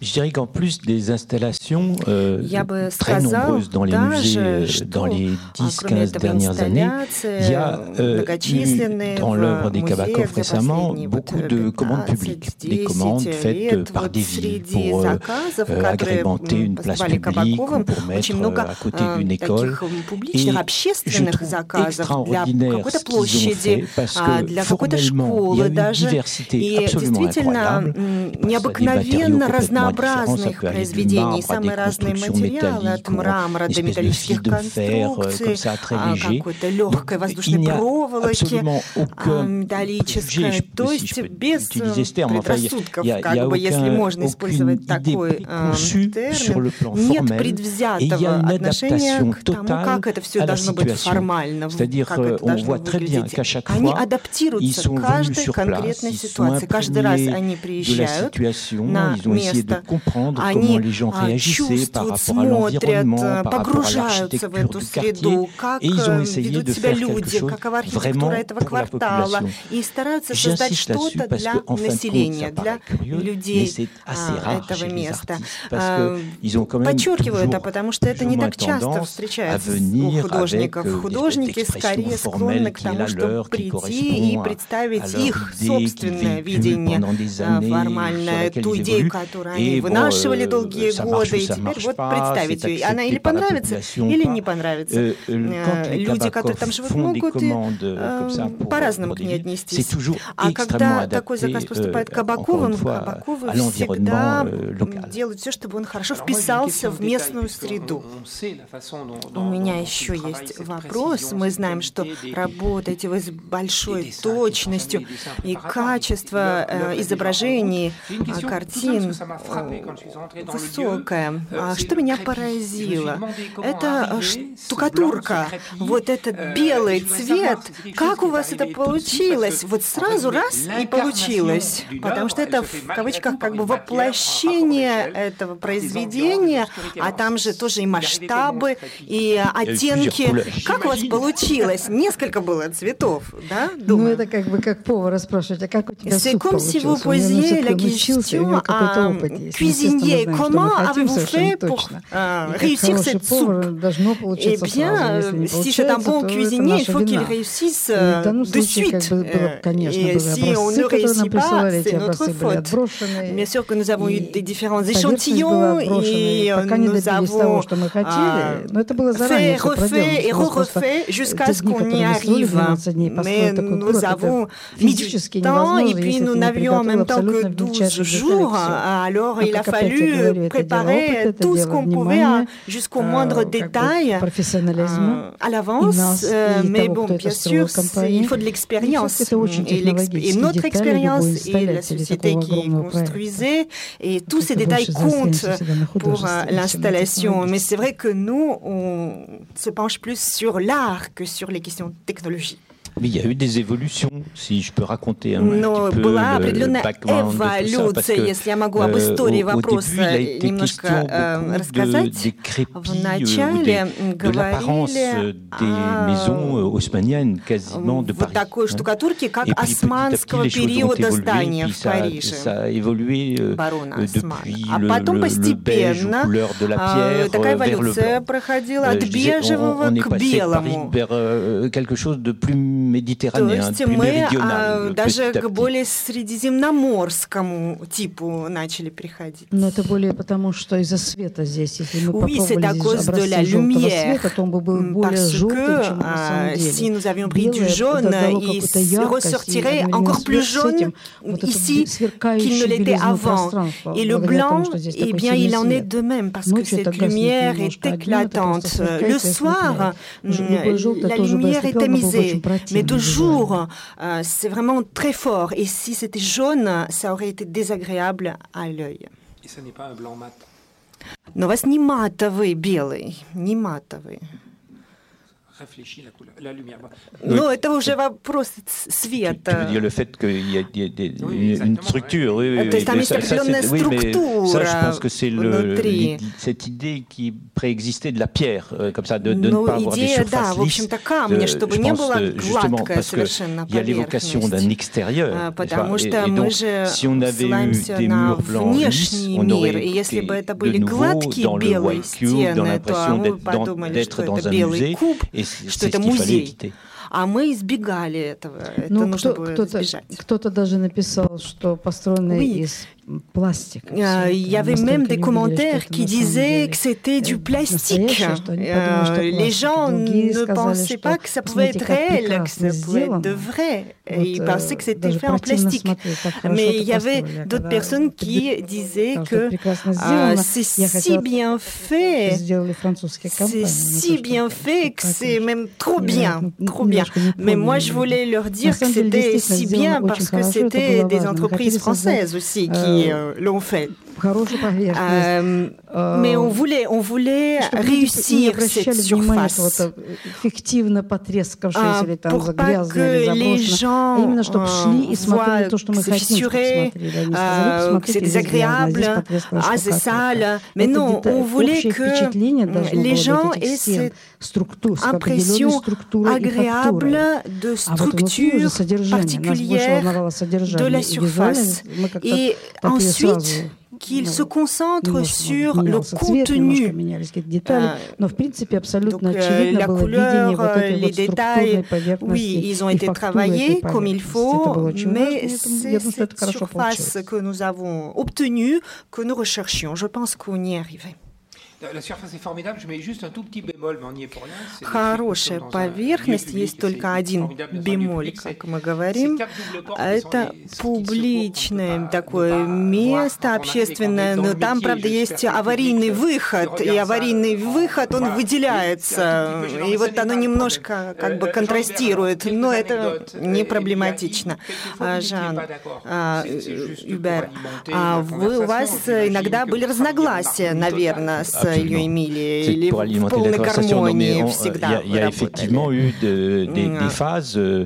Je dirais qu'en plus des installations euh, très nombreuses dans les musées euh, dans les 10-15 dernières années, il y a euh, eu dans l'œuvre des Kabakov récemment beaucoup de commandes publiques, des commandes faites par des villes pour agrémenter une place publique ou pour mettre à côté d'une école. Et je trouve extraordinaire ce qu'ils ont fait parce que formellement, il y a une diversité absolument incroyable. Разнообразных произведений, самые разные материалы, от мрамора до металлических конструкций, какой-то легкой воздушной проволоки, металлической, то есть без предрассудков, как бы, если можно использовать такой термин, нет предвзятого отношения к тому, как это все должно быть формально, как это должно выглядеть. Они адаптируются к каждой конкретной ситуации. Каждый раз они приезжают на место они чувствуют, смотрят, погружаются в эту среду, как э, ведут себя люди, какова архитектура этого квартала, и стараются создать что-то для населения, для людей а, этого места. А, подчеркиваю это, потому что это не так часто встречается у художников. Художники скорее склонны к тому, чтобы прийти и представить их собственное видение э, формальное, ту идею, которую они tendance à venir avec une expression formelle qui est la leur, qui correspond à, à leur idée qu'ils véhiculent pendant des années, sur laquelle ils évoluent, и вынашивали долгие годы, и теперь вот представить ее. Она или понравится, или не понравится. Люди, которые там живут, могут по-разному к ней отнестись. А когда такой заказ поступает к Кабаковым, Кабаковы всегда делают все, чтобы он хорошо вписался в местную среду. У меня еще есть вопрос. Мы знаем, что работаете вы с большой точностью и качество изображений, картин высокая. А что меня поразило? Это штукатурка, вот этот белый цвет. Как у вас это получилось? Вот сразу раз и получилось. Потому что это в кавычках как бы воплощение этого произведения, а там же тоже и масштабы, и оттенки. Как у вас получилось? Несколько было цветов, да? Ну, это как бы как повара спрашивать, а как у тебя суп получился? У него какой-то опыт cuisinier, comment avez-vous fait pour euh, réussir cette soupe Eh bien, si c'est un bon cuisinier, il faut qu'il réussisse de suite. Et si on ne réussit pas, c'est notre faute. Bien sûr que nous avons eu des différents échantillons et nous avons fait, refait et re-refait jusqu'à ce qu'on y arrive. Mais nous avons mis du temps et puis nous n'avions en même temps que 12 jours. Alors il a fallu préparer tout ce qu'on pouvait jusqu'au moindre détail à l'avance. Mais bon, bien sûr, il faut de l'expérience. Et, notre expérience et la société qui construisait, et tous ces détails comptent pour l'installation. Mais c'est vrai que nous, on se penche plus sur l'art que sur les questions technologiques. Mais il y a eu des évolutions, si je peux raconter un, Но petit peu была определенная эволюция, если я могу об истории вопроса немножко э, рассказать. Вначале говорили о вот такой штукатурке, как османского периода здания в Париже, барона Османа. А потом постепенно такая эволюция проходила от бежевого к белому. quelque chose de plus méditerranéen, То есть мы а, даже к более средиземноморскому типу начали приходить. Но это более потому, что из-за света здесь, если мы oui, попробовали здесь образцы желтого света, то он бы был более желтым, чем на самом деле. Si nous avions pris du jaune, il ressortirait encore plus jaune ici qu'il ne l'était avant. Et le blanc, eh bien, il en est de même parce que cette lumière est éclatante. Le soir, la lumière est tamisée. Mais de jour, euh, c'est vraiment très fort. Et si c'était jaune, ça aurait été désagréable à l'œil. Et ça n'est pas un blanc mat Но у вас не матовый белый, не матовый. réfléchi la, lumière. Non, это уже вопрос света. Tu, veux dire le fait qu'il y a, une structure, oui, oui. ça, je pense que c'est cette idée qui préexistait de la pierre, euh, comme ça, de, ne pas avoir des surfaces lisses. justement parce qu'il y a l'évocation d'un extérieur. Et, donc, si on avait eu des murs blancs lisses, on aurait été de nouveau dans le white cube, dans l'impression d'être dans un musée, et c'est qu'il fallait éviter. а мы избегали этого. Это ну, нужно кто, кто-то, кто-то даже написал, что построенные oui. Euh, il y avait même des commentaires qui disaient que c'était du plastique. Euh, les gens ne pensaient pas que ça pouvait être réel, que ça pouvait être de vrai. Ils pensaient que c'était fait en plastique. Mais il y avait d'autres personnes qui disaient que ah, c'est si bien fait, c'est si bien fait que c'est même trop bien, trop bien. Mais moi, je voulais leur dire que c'était si bien parce que c'était des entreprises françaises aussi qui euh, l'ont fait. Euh, mais on voulait, on voulait réussir cette surface. pour pas que les gens voient que c'est fissuré, que c'est désagréable, ah c'est sale. Mais non, on voulait que les gens aient cette impression agréable de structure particulière de la surface. Et ensuite, qu'il se concentre sur le contenu. donc, euh, la couleur, les détails, oui, ils ont été travaillés comme il faut, mais c'est cette surface que nous avons obtenue que nous recherchions. Je pense qu'on y est arrivé. Хорошая поверхность, есть только один бемоль, как мы говорим. Это публичное такое место общественное, но там, правда, есть аварийный выход, и аварийный выход, он выделяется. И вот оно немножко как бы контрастирует, но это не проблематично. Жан, Юбер, вы, у вас иногда были разногласия, наверное, с ее Эмилии, или pour alimenter la conversation. Non, mais il y, a effectivement eu de, des, des, phases, euh,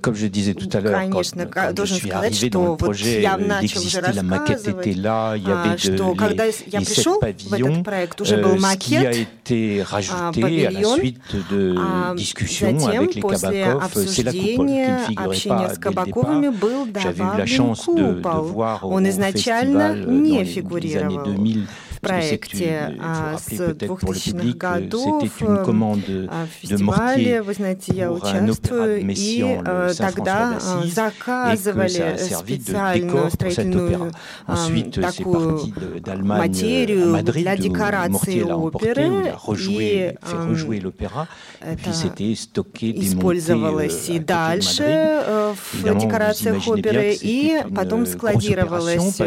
comme je disais tout à l'heure, quand, quand je suis arrivé dans le projet, il existait, la maquette était là, il y avait de, les, les sept pavillons, euh, ce qui a été rajouté à la suite de discussions avec les Kabakov, c'est la coupole qui ne figurait pas dès le départ. J'avais eu la chance de, de voir au, au festival dans les années 2000 проекте с 2000-х годов фестивале, вы знаете, я участвую, и тогда заказывали специальную строительную такую материю для декорации оперы, и это использовалось и дальше в декорациях оперы, и потом складировалось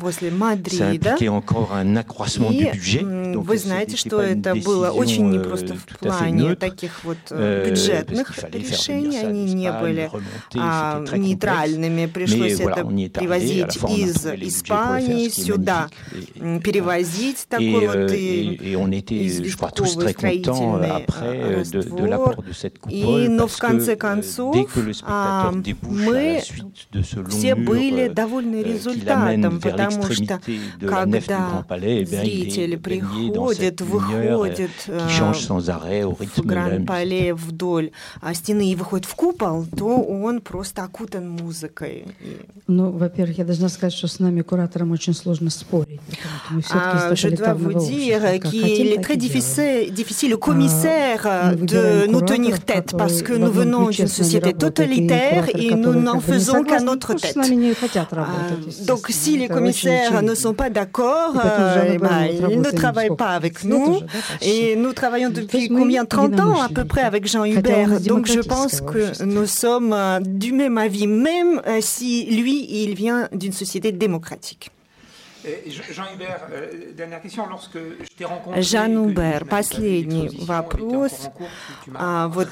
возле Мадрида. Donc, вы знаете, что это было очень непросто в плане таких вот бюджетных решений. Они не были а, нейтральными. Пришлось это привозить из Испании сюда, перевозить такой вот известковый строительный раствор. И, но в конце концов мы все были довольны результатом, потому что когда зритель приходит, выходит в Гран-Пале вдоль стены и выходит в купол, то он просто окутан музыкой. Ну, во-первых, я должна сказать, что с нами, куратором, очень сложно спорить. Je dois vous dire qu'il est très difficile, difficile au commissaire de nous tenir tête parce que nous venons d'une société totalitaire et nous n'en faisons qu'à notre tête. Donc si les commissaires ne sont pas d'accord, bah, ils ne travaillent pas avec nous. Et nous travaillons depuis combien 30 ans à peu près avec Jean Hubert. Donc je pense que nous sommes euh, du même avis, même euh, si lui, il vient d'une société démocratique. Jean Hubert, euh, dernière question. Lorsque je t'ai rencontré... Jean Hubert, последний вопрос. Вот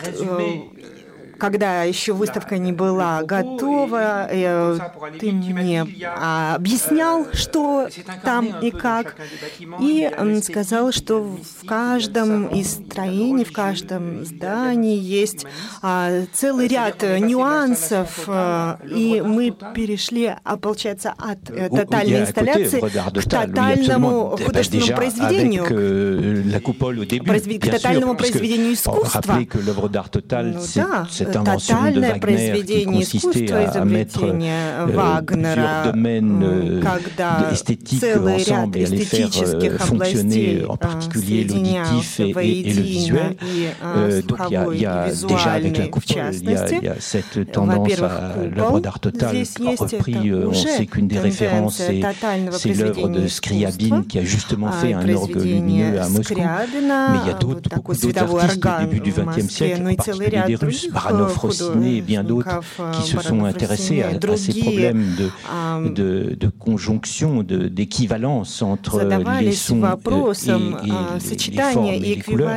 когда еще выставка не была готова, э, ты мне объяснял, что там и как, и сказал, что в каждом из строений, в каждом здании есть а, целый ряд нюансов, и мы перешли, а, получается, от э, тотальной инсталляции к тотальному художественному произведению, к тотальному произведению искусства. Ну, да, тотальное произведение искусства, изобретение Вагнера, когда целый ряд эстетических областей соединялся воедино и слуховой, и визуальный, в частности. Во-первых, купол, здесь есть это уже тенденция тотального произведения Скрябин, qui a justement fait un orgue lumineux à Moscou. Mais il y a d'autres, beaucoup d'autres artistes du début du XXe siècle, en particulier des Russes, Baranov, Rossiné et bien d'autres, qui se sont intéressés à, à ces problèmes de, de, de conjonction, d'équivalence entre les sons et, et, les formes et les couleurs.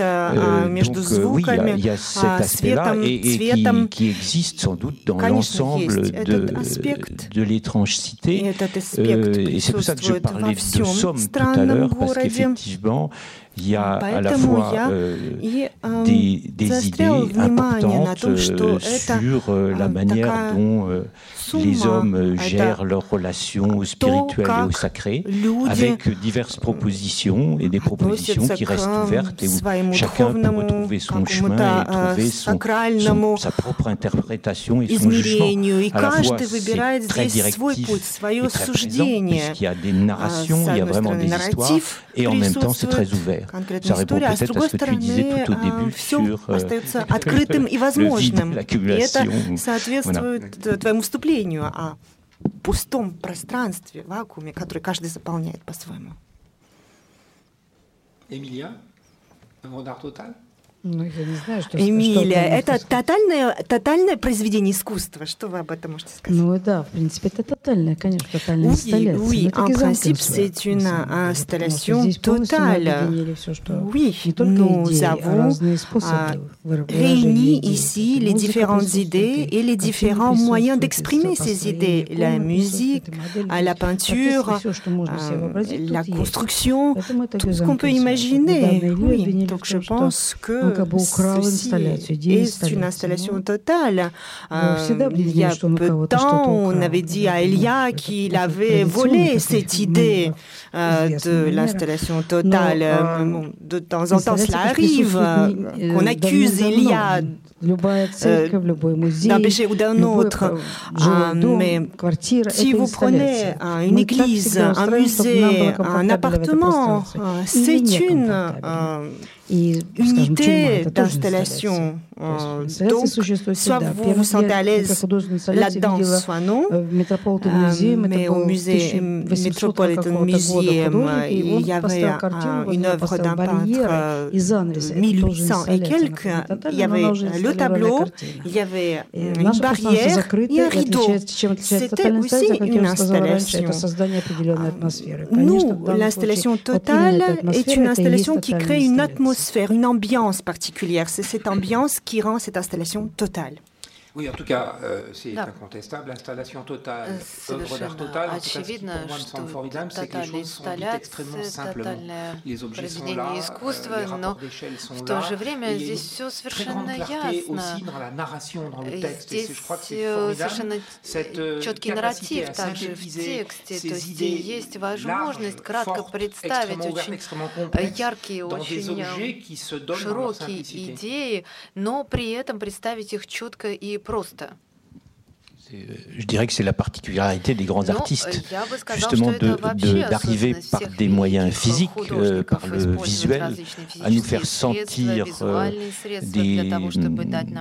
Euh, donc oui, il y, a, il y a cet aspect-là et, et qui, qui, existe sans doute dans l'ensemble de, de l'étrangeté. Euh, et c'est pour ça que je parlais de somme tout à l'heure, parce qu'effectivement, il y a à la fois euh, des, des idées importantes euh, sur euh, la manière dont les hommes gèrent leurs relations spirituelles et au sacré, avec diverses propositions et des propositions qui restent ouvertes et où chacun peut retrouver son chemin et trouver son, son, sa propre interprétation et son jugement. À la fois, c'est très directif et très présent, puisqu'il y a des narrations, il y a vraiment des histoires, et en même temps, c'est très ouvert. carrière. Конкретная Ça история. А с другой стороны, а, все остается открытым и возможным. И это соответствует э, твоему вступлению о пустом пространстве, вакууме, который каждый заполняет по-своему. Эмилия, Авандар Тоталь. ну, я не знаю, что Эмилия, что это тотальное, тотальное произведение искусства. Что вы об этом можете сказать? Ну да, в принципе, это тотальное, конечно, тотальная oui, инсталляция. Oui, en principe, c'est une installation totale. Oui, nous avons réuni ici les différentes idées et les différents moyens d'exprimer ces idées. La musique, la peinture, la construction, tout ce qu'on peut imaginer. Oui, donc je pense que c'est une installation totale. Euh, il y a peu de temps, on avait dit à Elia qu'il avait volé cette idée euh, de l'installation totale. De temps en temps, cela arrive qu'on accuse Elia d'un péché ou d'un autre. mais si vous prenez une église, un musée, un appartement, c'est une unité d'installation. Donc, soit vous vous sentez à l'aise là-dedans, soit non. Mais au musée Metropolitan Museum, il y avait une œuvre d'un peintre 1800 et quelques. Il y avait le tableau, il y avait une barrière et un rideau. C'était aussi une installation. Nous, l'installation totale est une installation qui crée une atmosphère, une ambiance particulière. C'est cette ambiance qui rend cette installation totale. Oui, en tout cas, euh, c'est incontestable. L'installation totale, œuvre d'art totale, en tout cas, pour moi, me semble formidable, c'est que les choses sont dites extrêmement simplement. Les objets sont là, euh, les rapports d'échelle sont là, et il y a une très grande clarté aussi dans la narration, dans le texte. Et je crois que c'est formidable, cette euh, idées larges, fortes, extrêmement ouvertes, extrêmement complexes, dans des objets qui se donnent dans leur simplicité. но при этом представить их четко и просто. Je dirais que c'est la particularité des grands artistes, justement d'arriver de, par des moyens physiques, euh, par le visuel, à nous faire sentir euh, des,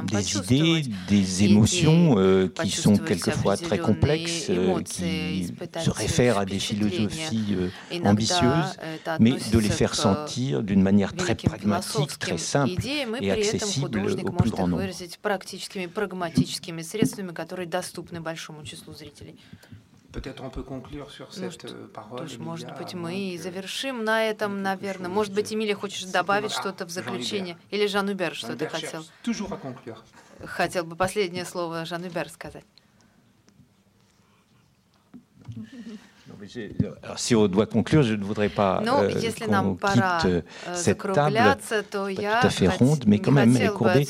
des, idées, des émotions euh, qui sont quelquefois très complexes, qui se réfèrent à des philosophies ambitieuses, mais de les faire sentir d'une manière très pragmatique, très simple et accessible au plus grand nombre. Доступны большому числу зрителей. Peut-être on peut conclure sur cette ну, parole. Может быть, мы и завершим на этом, наверное. Может быть, Эмилия, хочешь добавить что-то в заключение? Или Жан Убер что-то хотел? Хотел бы последнее слово Жан Вибер сказать. Si on doit conclure, je ne voudrais pas euh, qu'on quitte euh, cette table tout à fait ronde, mais quand même courbée,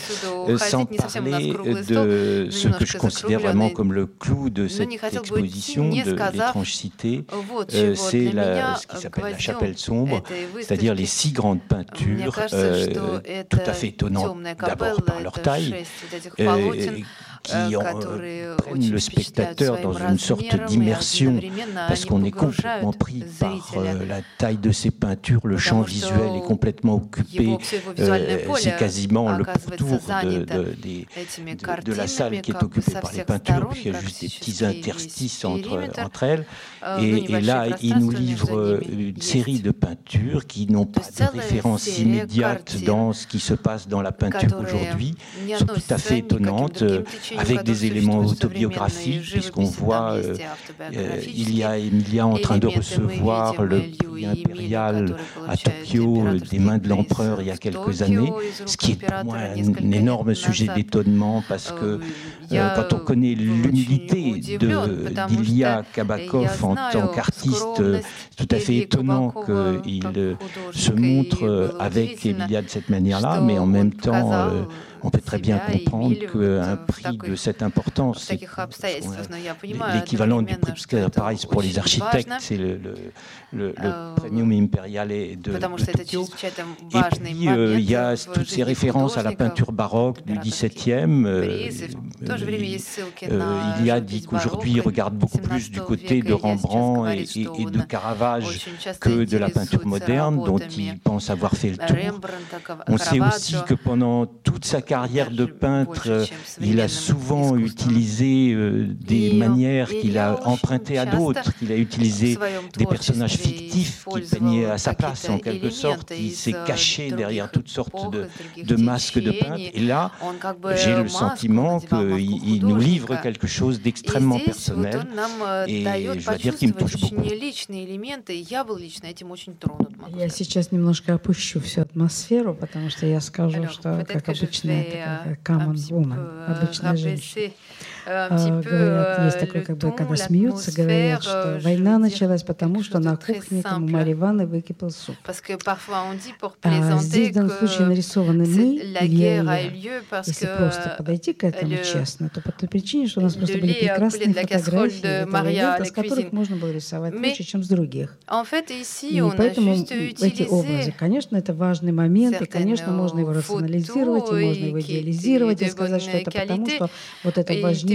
euh, sans parler de ce que je considère vraiment comme le clou de cette exposition de l'étrange-cité. C'est ce qui s'appelle la chapelle sombre, c'est-à-dire les six grandes peintures tout à fait étonnantes, d'abord par leur taille, qui prennent le spectateur dans une sorte d'immersion, parce qu'on est complètement pris par euh, la taille de ces peintures, le champ visuel est complètement occupé, euh, c'est quasiment le pourtour de, de, de, la salle qui est occupée par les peintures, puis il y a juste des petits interstices entre, entre elles. Et, et là, il nous livre une série de peintures qui n'ont pas de référence immédiate dans ce qui se passe dans la peinture aujourd'hui, sont tout à fait étonnantes avec des éléments autobiographiques, puisqu'on voit, euh, euh, il y a Emilia en train de recevoir le prix impérial à Tokyo des mains de l'empereur il y a quelques années, ce qui est pour moi un, énorme sujet d'étonnement parce que euh, quand on connaît l'humilité d'Ilya Kabakov en tant qu'artiste, tout à fait étonnant qu'il se montre avec Emilia de cette manière-là, mais en même temps on peut très bien comprendre qu'un prix de cette importance, c'est l'équivalent du prix Paris pour les architectes, c'est le, le, premium impérial de, de Tokyo. Et puis, euh, il y a toutes ces références à la peinture baroque du XVIIe. Euh, euh, il y a dit qu'aujourd'hui, il regarde beaucoup plus du côté de Rembrandt et, et, de Caravage que de la peinture moderne, dont il pense avoir fait le tour. On sait aussi que pendant toute sa carrière de peintre, il a souvent utilisé euh, des manières qu'il a empruntées à d'autres, qu'il a utilisé des personnages fictifs qu'il peignait à sa place en quelque sorte. Il s'est caché derrière toutes sortes de, de masques de peintre. Et là, j'ai le sentiment qu'il nous livre quelque chose d'extrêmement personnel. Et je dois dire qu'il me touche beaucoup. Я сейчас немножко опущу всю Атмосферу, потому что я скажу, что, как обычно, это common woman, обычная женщина. Э, а, говорят, есть такое, как бы, когда смеются, говорят, что война началась потому, что на кухне там у Марьи Ивановны выкипел суп. А здесь в данном случае нарисованы мы, Илья и я. Если просто подойти к этому честно, то по той причине, что у нас просто были прекрасные фотографии этого лета, с которых можно было рисовать лучше, чем с других. И поэтому эти образы, конечно, это важный момент, и, конечно, можно его рационализировать, и можно его идеализировать, и сказать, что это потому, что вот это важнее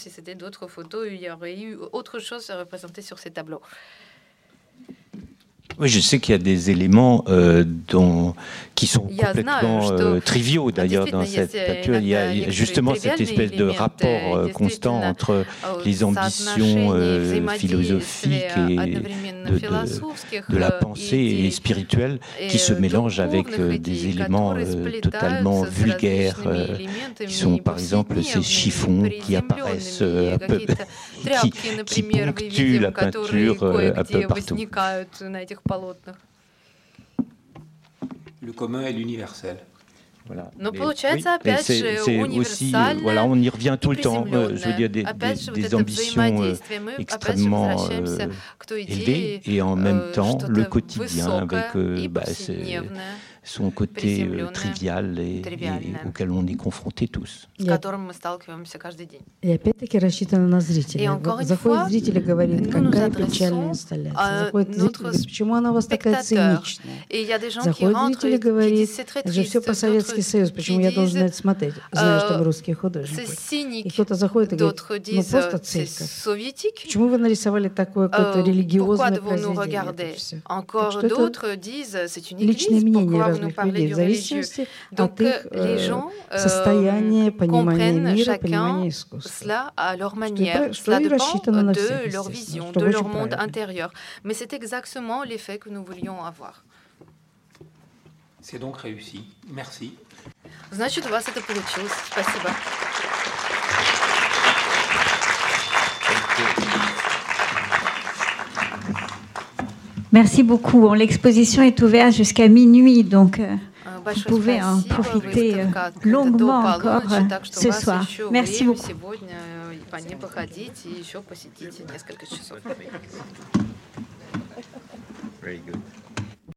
si c'était d'autres photos, il y aurait eu autre chose à représenter sur ces tableaux. Oui, je sais qu'il y a des éléments euh, dont, qui sont complètement euh, triviaux d'ailleurs dans cette peinture. Il y a justement cette espèce de rapport euh, constant entre les ambitions euh, philosophiques et de, de, de, la pensée et spirituelle qui se mélangent avec des éléments totalement vulgaires, qui sont par exemple ces chiffons qui apparaissent un peu, qui, qui ponctuent la peinture un peu partout. Le commun et l'universel. Voilà. Но получается, oui, опять же, aussi, voilà, on y revient tout le temps. Euh, je veux dire, des, des, des ambitions euh, extrêmement euh, élevées et en même temps le quotidien avec euh, bah, son côté euh, trivial et, et auquel on est confronté tous. И опять-таки рассчитано на зрителей. Заходит зритель и говорит, какая печальная инсталляция. Заходит зритель говорит, почему она у вас такая циничная. Заходит зритель и говорит, это же все про Советский Союз, почему я должен это смотреть, зная, что вы русские художники. И кто-то заходит и говорит, ну просто цирка. Почему вы нарисовали такое какое-то религиозное произведение? Encore d'autres disent c'est une église. Мнение разных людей в зависимости от их состояния, понимания мира, понимания искусства. Что и рассчитано на всех, leur vision, de leur monde intérieur. Mais c'est exactement l'effet que nous voulions avoir. C'est donc réussi. Merci. Значит, у вас это получилось. Спасибо. Merci beaucoup. L'exposition est ouverte jusqu'à minuit, donc euh, vous pouvez en profiter euh, longuement encore euh, ce soir. Merci beaucoup. Very good.